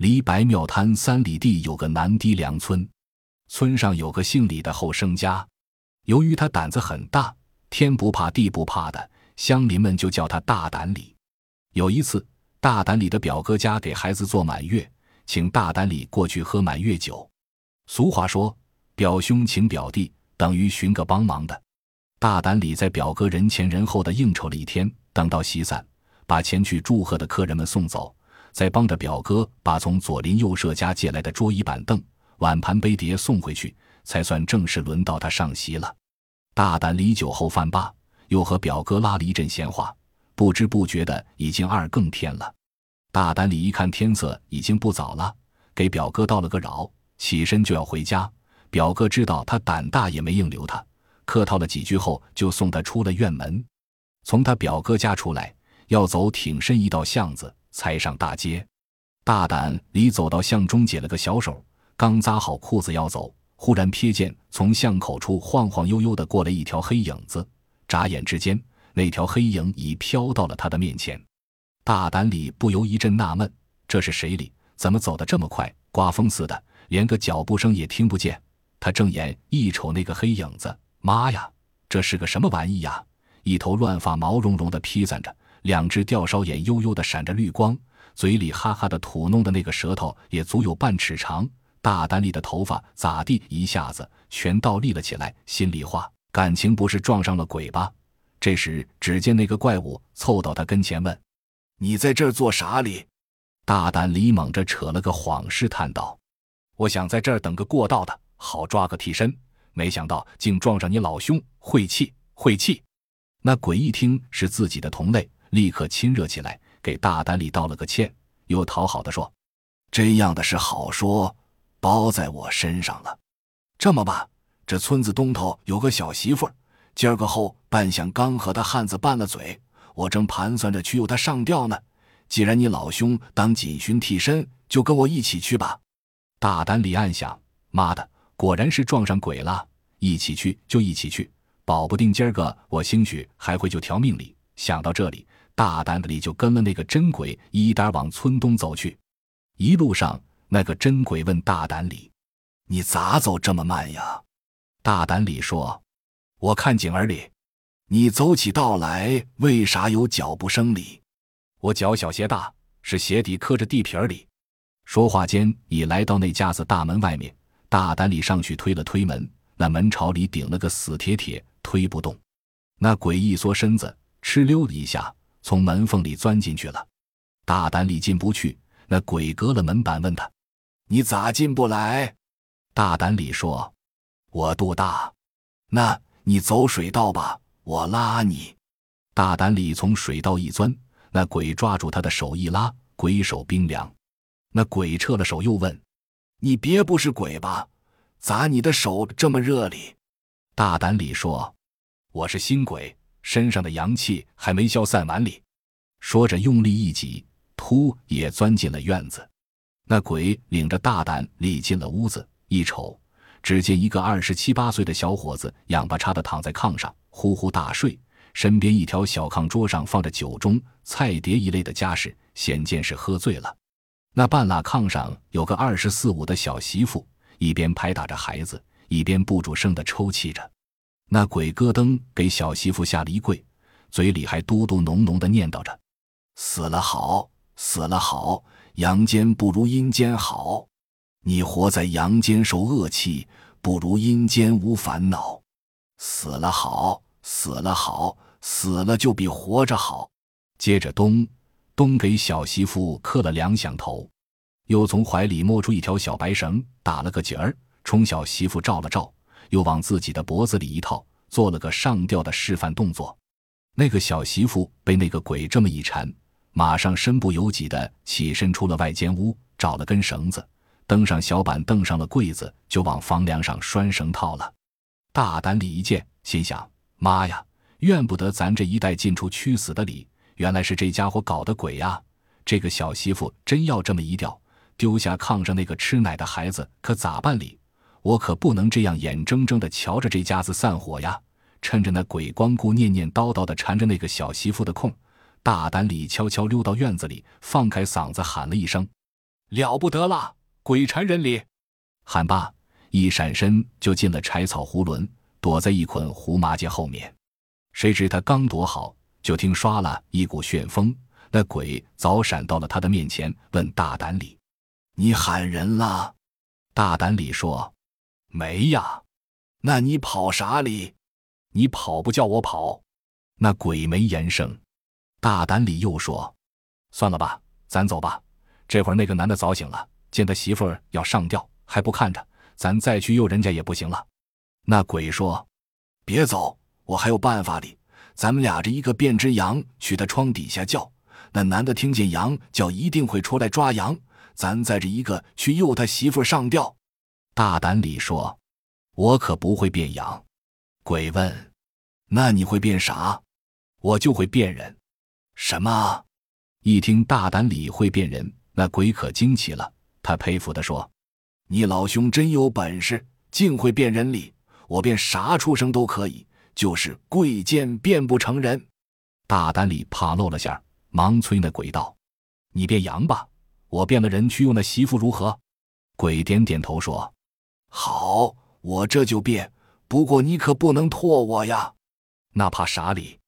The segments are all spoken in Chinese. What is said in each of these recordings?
离白庙滩三里地有个南堤梁村，村上有个姓李的后生家。由于他胆子很大，天不怕地不怕的，乡邻们就叫他大胆李。有一次，大胆李的表哥家给孩子做满月，请大胆李过去喝满月酒。俗话说：“表兄请表弟，等于寻个帮忙的。”大胆李在表哥人前人后的应酬了一天，等到席散，把前去祝贺的客人们送走，再帮着表哥把从左邻右舍家借来的桌椅板凳、碗盘杯碟送回去，才算正式轮到他上席了。大胆李酒后饭罢，又和表哥拉了一阵闲话，不知不觉的已经二更天了。大胆李一看天色已经不早了，给表哥道了个饶。起身就要回家，表哥知道他胆大，也没硬留他，客套了几句后，就送他出了院门。从他表哥家出来，要走挺深一道巷子，才上大街。大胆李走到巷中，解了个小手，刚扎好裤子要走，忽然瞥见从巷口处晃晃悠悠的过来一条黑影子，眨眼之间，那条黑影已飘到了他的面前。大胆李不由一阵纳闷：这是谁哩？怎么走得这么快？刮风似的。连个脚步声也听不见，他睁眼一瞅那个黑影子，妈呀，这是个什么玩意呀？一头乱发毛茸茸的披散着，两只吊梢眼悠悠的闪着绿光，嘴里哈哈的吐弄的那个舌头也足有半尺长。大胆里的头发咋地？一下子全倒立了起来。心里话，感情不是撞上了鬼吧？这时，只见那个怪物凑到他跟前问：“你在这儿做啥哩？”大胆李猛着扯了个谎试探道。我想在这儿等个过道的，好抓个替身。没想到竟撞上你老兄，晦气，晦气！那鬼一听是自己的同类，立刻亲热起来，给大胆里道了个歉，又讨好的说：“这样的事好说，包在我身上了。这么吧，这村子东头有个小媳妇，今儿个后半晌刚和他汉子拌了嘴，我正盘算着去诱他上吊呢。既然你老兄当锦寻替身，就跟我一起去吧。”大胆李暗想：“妈的，果然是撞上鬼了！一起去就一起去，保不定今儿个我兴许还会就条命里。”想到这里，大胆的李就跟了那个真鬼一单往村东走去。一路上，那个真鬼问大胆李：“你咋走这么慢呀？”大胆李说：“我看景儿里，你走起道来为啥有脚步声哩？我脚小鞋大，是鞋底磕着地皮儿里。”说话间，已来到那家子大门外面。大胆里上去推了推门，那门朝里顶了个死铁铁，推不动。那鬼一缩身子，哧溜的一下从门缝里钻进去了。大胆里进不去，那鬼隔了门板问他：“你咋进不来？”大胆里说：“我肚大。”那你走水道吧，我拉你。大胆里从水道一钻，那鬼抓住他的手一拉，鬼手冰凉。那鬼撤了手，又问：“你别不是鬼吧？咋你的手这么热哩？”大胆里说：“我是新鬼，身上的阳气还没消散完哩。”说着用力一挤，突也钻进了院子。那鬼领着大胆里进了屋子，一瞅，只见一个二十七八岁的小伙子仰巴叉的躺在炕上，呼呼大睡。身边一条小炕桌上放着酒盅、菜碟一类的家事，显见是喝醉了。那半拉炕上有个二十四五的小媳妇，一边拍打着孩子，一边不住声的抽泣着。那鬼咯噔给小媳妇下了一跪，嘴里还嘟嘟哝哝的念叨着：“死了好，死了好，阳间不如阴间好。你活在阳间受恶气，不如阴间无烦恼。死了好，死了好，死了就比活着好。”接着咚。东给小媳妇磕了两响头，又从怀里摸出一条小白绳，打了个结儿，冲小媳妇照了照，又往自己的脖子里一套，做了个上吊的示范动作。那个小媳妇被那个鬼这么一缠，马上身不由己的起身出了外间屋，找了根绳子，登上小板凳上了柜子，就往房梁上拴绳套了。大胆李一见，心想：妈呀，怨不得咱这一代进出屈死的李。原来是这家伙搞的鬼呀！这个小媳妇真要这么一吊，丢下炕上那个吃奶的孩子，可咋办理？我可不能这样眼睁睁的瞧着这家子散伙呀！趁着那鬼光顾念念叨叨的缠着那个小媳妇的空，大胆里悄悄溜到院子里，放开嗓子喊了一声：“了不得了，鬼缠人里！喊罢，一闪身就进了柴草囫囵，躲在一捆胡麻秸后面。谁知他刚躲好，就听唰了一股旋风，那鬼早闪到了他的面前，问大胆李：“你喊人了？”大胆李说：“没呀。”那你跑啥哩？你跑不叫我跑。那鬼没言声。大胆李又说：“算了吧，咱走吧。这会儿那个男的早醒了，见他媳妇儿要上吊，还不看着，咱再去诱人家也不行了。”那鬼说：“别走，我还有办法哩。咱们俩这一个变只羊去他窗底下叫，那男的听见羊叫，一定会出来抓羊。咱再这一个去诱他媳妇上吊。”大胆李说。我可不会变羊，鬼问：“那你会变啥？”我就会变人。什么？一听大胆李会变人，那鬼可惊奇了。他佩服的说：“你老兄真有本事，竟会变人哩！我变啥畜生都可以，就是贵贱变不成人。”大胆李怕露了馅儿，忙催那鬼道：“你变羊吧，我变了人去用那媳妇如何？”鬼点点头说：“好。”我这就变，不过你可不能拖我呀！那怕啥哩？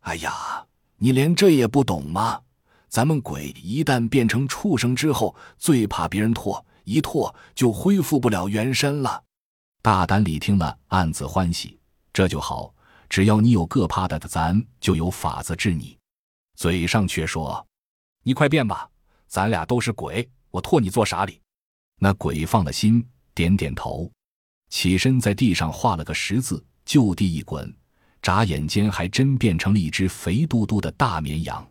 哎呀，你连这也不懂吗？咱们鬼一旦变成畜生之后，最怕别人拖，一拖就恢复不了原身了。大胆李听了，暗自欢喜，这就好。只要你有个怕的，咱就有法子治你。嘴上却说：“你快变吧，咱俩都是鬼，我拖你做啥哩？”那鬼放了心，点点头。起身在地上画了个十字，就地一滚，眨眼间还真变成了一只肥嘟嘟的大绵羊。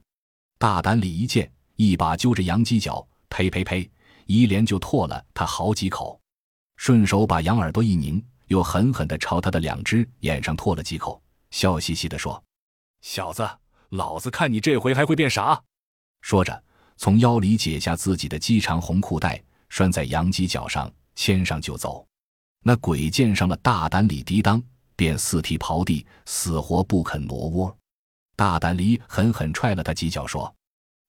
大胆李一见，一把揪着羊犄角，呸呸呸，一连就唾了他好几口，顺手把羊耳朵一拧，又狠狠地朝他的两只眼上唾了几口，笑嘻嘻地说：“小子，老子看你这回还会变啥？”说着，从腰里解下自己的鸡肠红裤带，拴在羊犄角上，牵上就走。那鬼见上了大胆李抵当，便四蹄刨地，死活不肯挪窝。大胆李狠狠踹了他几脚，说：“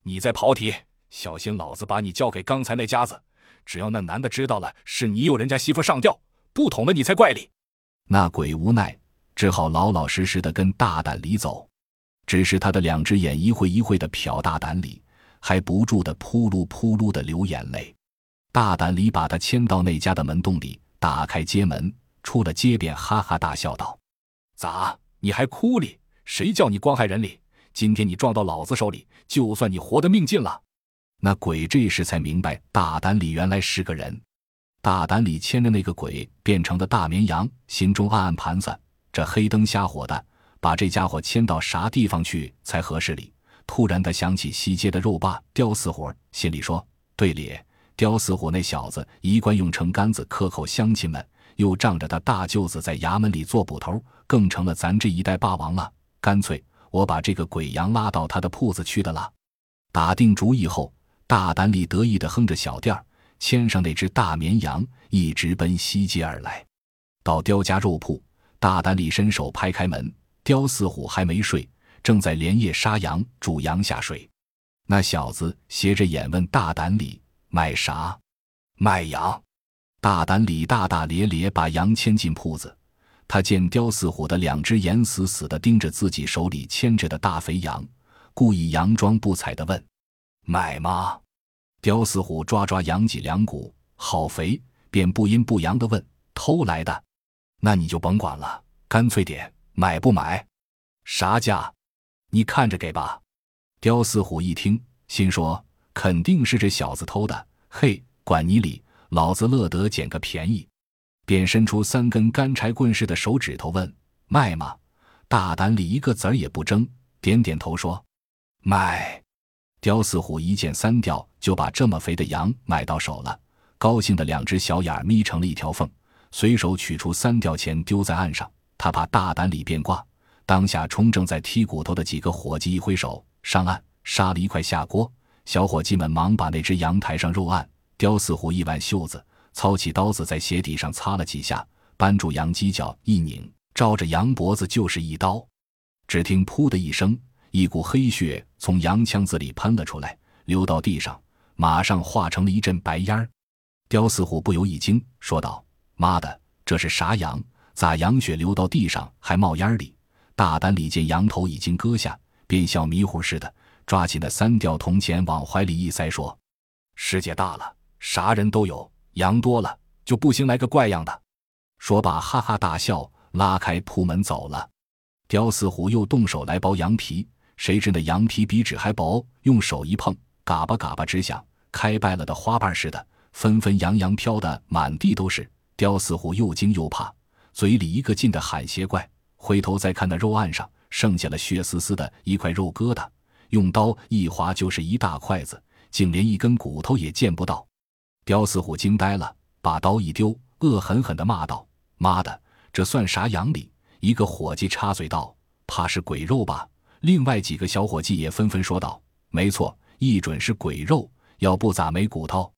你再跑蹄，小心老子把你交给刚才那家子。只要那男的知道了是你有人家媳妇上吊，不捅了你才怪哩。”那鬼无奈，只好老老实实的跟大胆李走。只是他的两只眼一会一会的瞟大胆李，还不住的扑噜扑噜的流眼泪。大胆李把他牵到那家的门洞里。打开街门，出了街便哈哈大笑道：“咋，你还哭哩？谁叫你光害人哩？今天你撞到老子手里，就算你活的命尽了。”那鬼这时才明白，大胆李原来是个人。大胆李牵着那个鬼变成的大绵羊，心中暗暗盘算：这黑灯瞎火的，把这家伙牵到啥地方去才合适哩？突然，他想起西街的肉霸刁四虎，心里说：“对咧。”刁四虎那小子一贯用成杆子克扣乡亲们，又仗着他大舅子在衙门里做捕头，更成了咱这一代霸王了。干脆我把这个鬼羊拉到他的铺子去的了。打定主意后，大胆里得意的哼着小调，牵上那只大绵羊，一直奔西街而来。到刁家肉铺，大胆里伸手拍开门，刁四虎还没睡，正在连夜杀羊煮羊下水。那小子斜着眼问大胆里。卖啥？卖羊。大胆李大大咧咧把羊牵进铺子。他见刁四虎的两只眼死死地盯着自己手里牵着的大肥羊，故意佯装不睬地问：“买吗？”刁四虎抓抓羊脊梁骨，好肥，便不阴不阳地问：“偷来的？那你就甭管了，干脆点，买不买？啥价？你看着给吧。”刁四虎一听，心说。肯定是这小子偷的，嘿，管你理，老子乐得捡个便宜，便伸出三根干柴棍似的手指头问：“卖吗？”大胆里一个子儿也不争，点点头说：“卖。”刁四虎一见三吊，就把这么肥的羊买到手了，高兴的两只小眼眯成了一条缝，随手取出三吊钱丢在岸上。他怕大胆里变卦，当下冲正在剔骨头的几个伙计一挥手，上岸杀了一块下锅。小伙计们忙把那只羊抬上肉案，刁四虎一挽袖子，操起刀子在鞋底上擦了几下，扳住羊犄角一拧，照着羊脖子就是一刀。只听“噗”的一声，一股黑血从羊腔子里喷了出来，流到地上，马上化成了一阵白烟儿。刁四虎不由一惊，说道：“妈的，这是啥羊？咋羊血流到地上还冒烟里？”大胆里见羊头已经割下，便像迷糊似的，抓起那三吊铜钱往怀里一塞，说：“世界大了，啥人都有，羊多了就不行来个怪样的。”说罢，哈哈大笑，拉开铺门走了。刁四虎又动手来剥羊皮，谁知那羊皮比纸还薄，用手一碰，嘎巴嘎巴直响，开败了的花瓣似的，纷纷扬扬飘得满地都是。刁四虎又惊又怕，嘴里一个劲的喊邪怪。回头再看那肉案上剩下了血丝丝的一块肉疙瘩，用刀一划就是一大筷子，竟连一根骨头也见不到。刁四虎惊呆了，把刀一丢，恶狠狠地骂道：“妈的，这算啥洋礼？”一个伙计插嘴道：“怕是鬼肉吧？”另外几个小伙计也纷纷说道：“没错，一准是鬼肉，要不咋没骨头？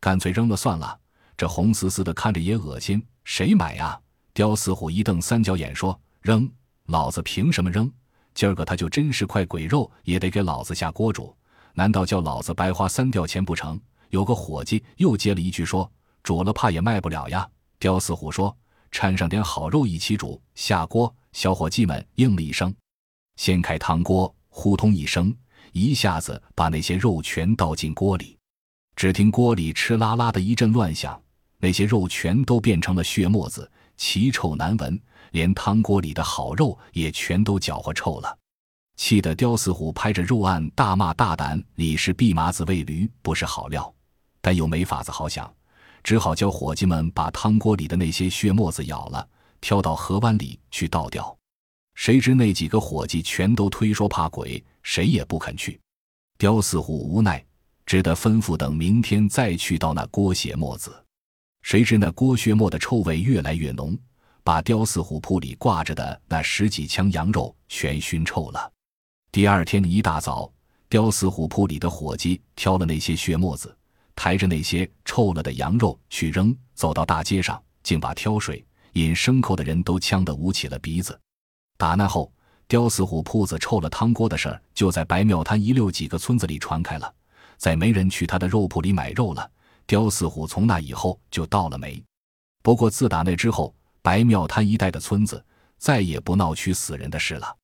干脆扔了算了，这红丝丝的看着也恶心，谁买呀？”刁四虎一瞪三角眼说。扔！老子凭什么扔？今儿个他就真是块鬼肉，也得给老子下锅煮。难道叫老子白花三吊钱不成？有个伙计又接了一句说：“煮了怕也卖不了呀。”刁四虎说：“掺上点好肉一起煮。”下锅，小伙计们应了一声。掀开汤锅，呼通一声，一下子把那些肉全倒进锅里。只听锅里哧啦啦的一阵乱响，那些肉全都变成了血沫子，奇臭难闻。连汤锅里的好肉也全都搅和臭了，气得刁四虎拍着肉案大骂：“大胆！李是弼马子喂驴，不是好料。”但又没法子好想，只好叫伙计们把汤锅里的那些血沫子舀了，挑到河湾里去倒掉。谁知那几个伙计全都推说怕鬼，谁也不肯去。刁四虎无奈，只得吩咐等明天再去倒那锅血沫子。谁知那锅血沫的臭味越来越浓。把刁四虎铺里挂着的那十几枪羊肉全熏臭了。第二天一大早，刁四虎铺里的伙计挑了那些血沫子，抬着那些臭了的羊肉去扔，走到大街上，竟把挑水、引牲口的人都呛得捂起了鼻子。打那后，刁四虎铺子臭了汤锅的事儿就在白庙滩一溜几个村子里传开了，再没人去他的肉铺里买肉了。刁四虎从那以后就倒了霉。不过自打那之后，白庙滩一带的村子再也不闹取死人的事了。